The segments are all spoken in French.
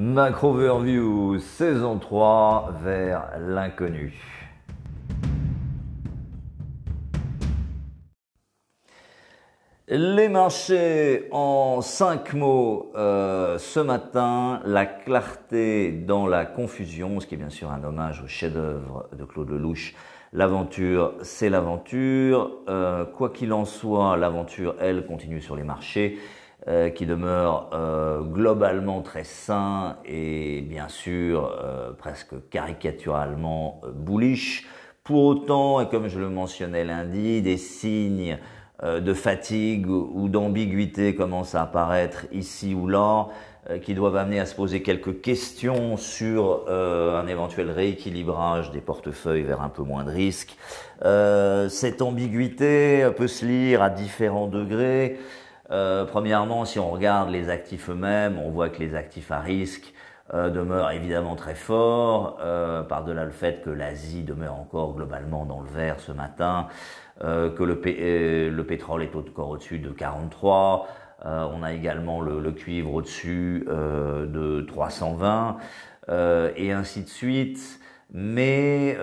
Macro Overview saison 3 vers l'inconnu. Les marchés en cinq mots euh, ce matin, la clarté dans la confusion, ce qui est bien sûr un hommage au chef-d'œuvre de Claude Lelouch. L'aventure, c'est l'aventure. Euh, quoi qu'il en soit, l'aventure, elle, continue sur les marchés, euh, qui demeurent globalement très sains et bien sûr presque caricaturalement bullish. Pour autant, et comme je le mentionnais lundi, des signes euh, de fatigue ou d'ambiguïté commencent à apparaître ici ou là, euh, qui doivent amener à se poser quelques questions sur euh, un éventuel rééquilibrage des portefeuilles vers un peu moins de risques. cette ambiguïté peut se lire à différents degrés. Premièrement, si on regarde les actifs eux-mêmes, on voit que les actifs à risque demeurent évidemment très forts, par-delà le fait que l'Asie demeure encore globalement dans le vert ce matin. Euh, que le, euh, le, pétrole est encore au-dessus de 43. Euh, on a également le, le cuivre au-dessus de 320 et ainsi de suite. Mais,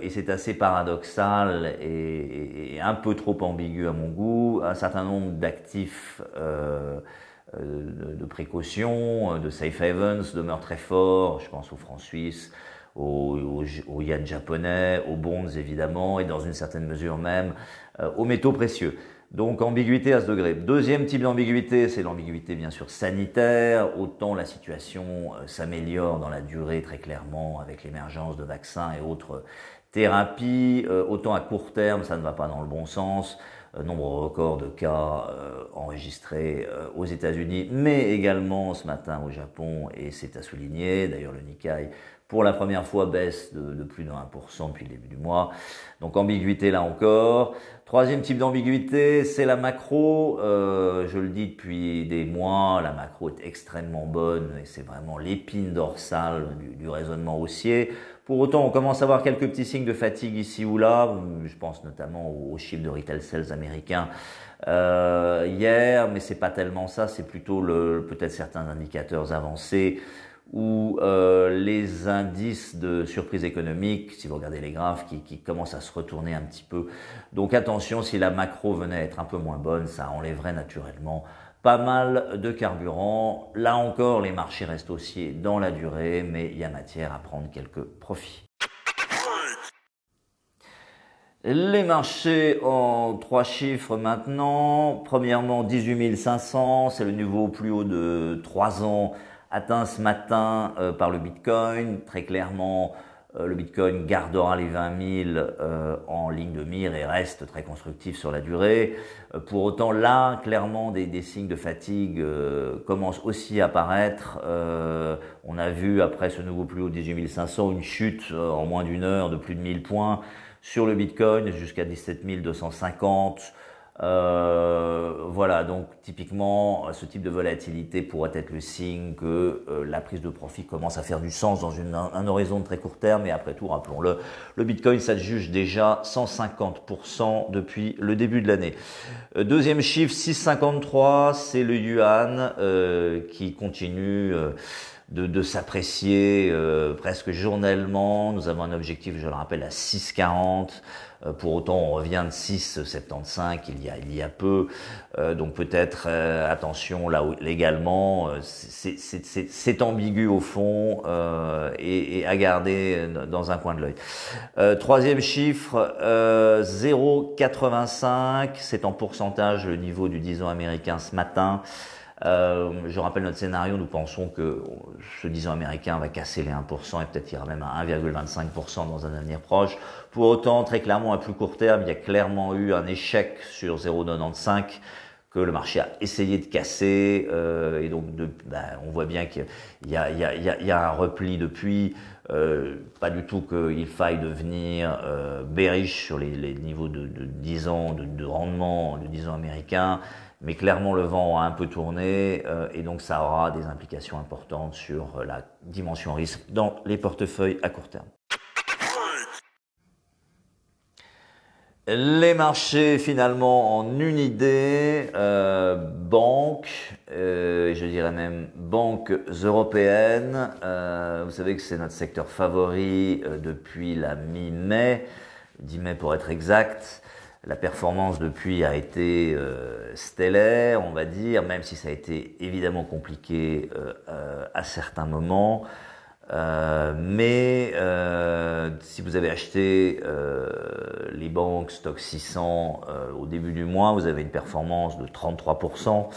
et c'est assez paradoxal et, et, un peu trop ambigu à mon goût, un certain nombre d'actifs de, de précaution, de safe havens demeurent très forts. Je pense aux francs suisses, aux, aux, yen japonais, aux bonds évidemment, et dans une certaine mesure même euh, aux métaux précieux. Donc ambiguïté à ce degré. Deuxième type d'ambiguïté, c'est l'ambiguïté bien sûr sanitaire. Autant la situation euh, s'améliore dans la durée très clairement avec l'émergence de vaccins et autres thérapies, euh, autant à court terme ça ne va pas dans le bon sens. nombre record de cas enregistrés aux États-Unis, mais également ce matin au Japon, et c'est à souligner. D'ailleurs le Nikkei pour la première fois baisse de, plus de 1% depuis le début du mois. Donc ambiguïté là encore. Troisième type d'ambiguïté, c'est la macro. Euh, je le dis depuis des mois, la macro est extrêmement bonne et c'est vraiment l'épine dorsale du, raisonnement haussier. Pour autant, on commence à voir quelques petits signes de fatigue ici ou là. Je pense notamment aux chiffres de retail sales américains euh, hier, mais c'est pas tellement ça. C'est plutôt peut-être certains indicateurs avancés ou euh, les indices de surprise économique, si vous regardez les graphes, qui, commencent à se retourner un petit peu. Donc attention, si la macro venait à être un peu moins bonne, ça enlèverait naturellement pas mal de carburant. Là encore, les marchés restent haussiers dans la durée, mais il y a matière à prendre quelques profits. Les marchés en trois chiffres maintenant. Premièrement, 18 500, c'est le niveau plus haut de trois ans atteint ce matin euh, par le Bitcoin. Très clairement, euh, le Bitcoin gardera les 20 000 euh, en ligne de mire et reste très constructif sur la durée. pour autant, là, clairement, des, signes de fatigue commencent aussi à apparaître. on a vu, après ce nouveau plus haut de 18 500, une chute en moins d'une heure de plus de 1000 points sur le Bitcoin jusqu'à 17 250. Euh, voilà, donc typiquement, ce type de volatilité pourrait être le signe que euh, la prise de profit commence à faire du sens dans un, horizon de très court terme. Et après tout, rappelons-le, le Bitcoin, ça juge déjà 150% depuis le début de l'année. Euh, deuxième chiffre, 6,53, c'est le yuan qui continue de, de s'apprécier presque journellement. Nous avons un objectif, je le rappelle, à 6,40. Euh, pour autant, on revient de 6,75 il y a, il y a peu. Euh, donc peut-être euh, attention là légalement, c'est ambigu au fond et, et, à garder dans un coin de l'œil. troisième chiffre, 0,85, c'est en pourcentage le niveau du 10 ans américain ce matin. Euh, je rappelle notre scénario, nous pensons que ce 10 ans américain va casser les 1% et peut-être ira même à 1,25% dans un avenir proche. Pour autant, très clairement, à plus court terme, il y a clairement eu un échec sur 0,95 que le marché a essayé de casser euh, et donc ben, on voit bien qu'il y, y, a, un repli depuis. Euh, pas du tout qu'il faille devenir euh, sur les, niveaux de, de 10 ans de, de rendement de 10 ans américains mais clairement le vent a un peu tourné euh, et donc ça aura des implications importantes sur la dimension risque dans les portefeuilles à court terme. Les marchés finalement en une idée, euh, banques, euh, je dirais même banques européennes. Euh, vous savez que c'est notre secteur favori euh, depuis la mi-mai, 10 mai pour être exact. La performance depuis a été euh, stellaire, on va dire, même si ça a été évidemment compliqué à certains moments. Euh, mais euh, si vous avez acheté euh, les banques stock 600 euh, au début du mois, vous avez une performance de 33%.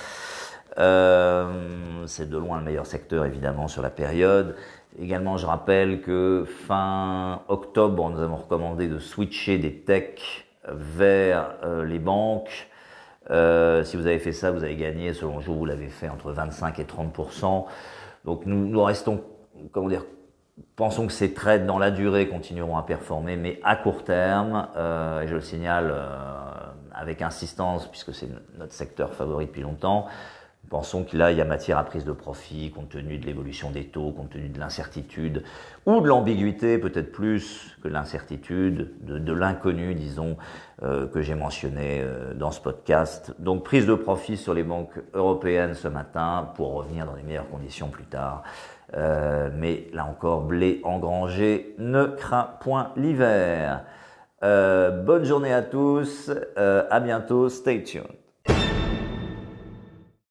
Euh, c'est de loin le meilleur secteur évidemment sur la période. Également, je rappelle que fin octobre, nous avons recommandé de switcher des techs vers les banques. si vous avez fait ça, vous avez gagné, selon le jour où vous l'avez fait, entre 25 et 30%. Donc nous, nous restons comment dire, pensons que ces trades dans la durée continueront à performer, mais à court terme, euh, et je le signale euh, avec insistance puisque c'est notre secteur favori depuis longtemps, pensons qu'il y a matière à prise de profit compte tenu de l'évolution des taux, compte tenu de l'incertitude ou de l'ambiguïté, peut-être plus que l'incertitude, de, l'inconnu, disons, euh, que j'ai mentionné euh, dans ce podcast. Donc prise de profit sur les banques européennes ce matin pour revenir dans les meilleures conditions plus tard. Euh, mais là encore, blé engrangé ne craint point l'hiver. Bonne journée à tous, à bientôt, stay tuned.